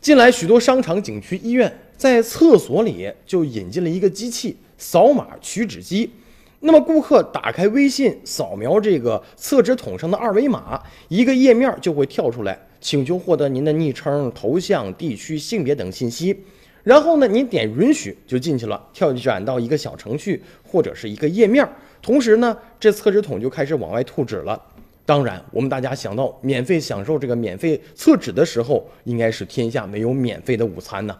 近来许多商场、景区、医院在厕所里就引进了一个机器——扫码取纸机。那么顾客打开微信，扫描这个厕纸筒上的二维码，一个页面就会跳出来，请求获得您的昵称、头像、地区、性别等信息。然后呢，您点允许就进去了，跳转到一个小程序或者是一个页面。同时呢，这厕纸筒就开始往外吐纸了。当然，我们大家想到免费享受这个免费厕纸的时候，应该是天下没有免费的午餐呢。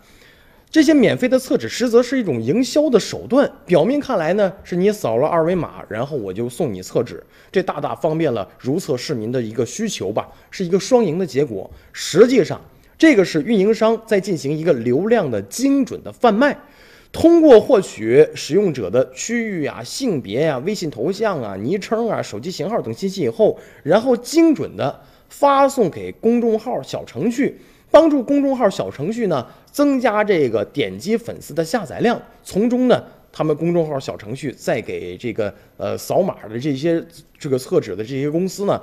这些免费的厕纸实则是一种营销的手段。表面看来呢，是你扫了二维码，然后我就送你厕纸，这大大方便了如厕市民的一个需求吧，是一个双赢的结果。实际上，这个是运营商在进行一个流量的精准的贩卖。通过获取使用者的区域啊、性别呀、微信头像啊、昵称啊、手机型号等信息以后，然后精准的发送给公众号小程序，帮助公众号小程序呢增加这个点击粉丝的下载量，从中呢，他们公众号小程序再给这个呃扫码的这些这个厕纸的这些公司呢，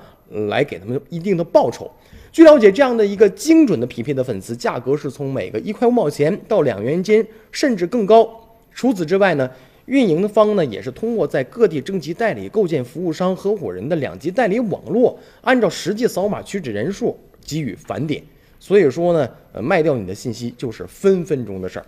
来给他们一定的报酬。据了解，这样的一个精准的匹配的粉丝价格是从每个一块五毛钱到两元间，甚至更高。除此之外呢，运营方呢也是通过在各地征集代理、构建服务商合伙人的两级代理网络，按照实际扫码取纸人数给予返点。所以说呢，呃，卖掉你的信息就是分分钟的事儿。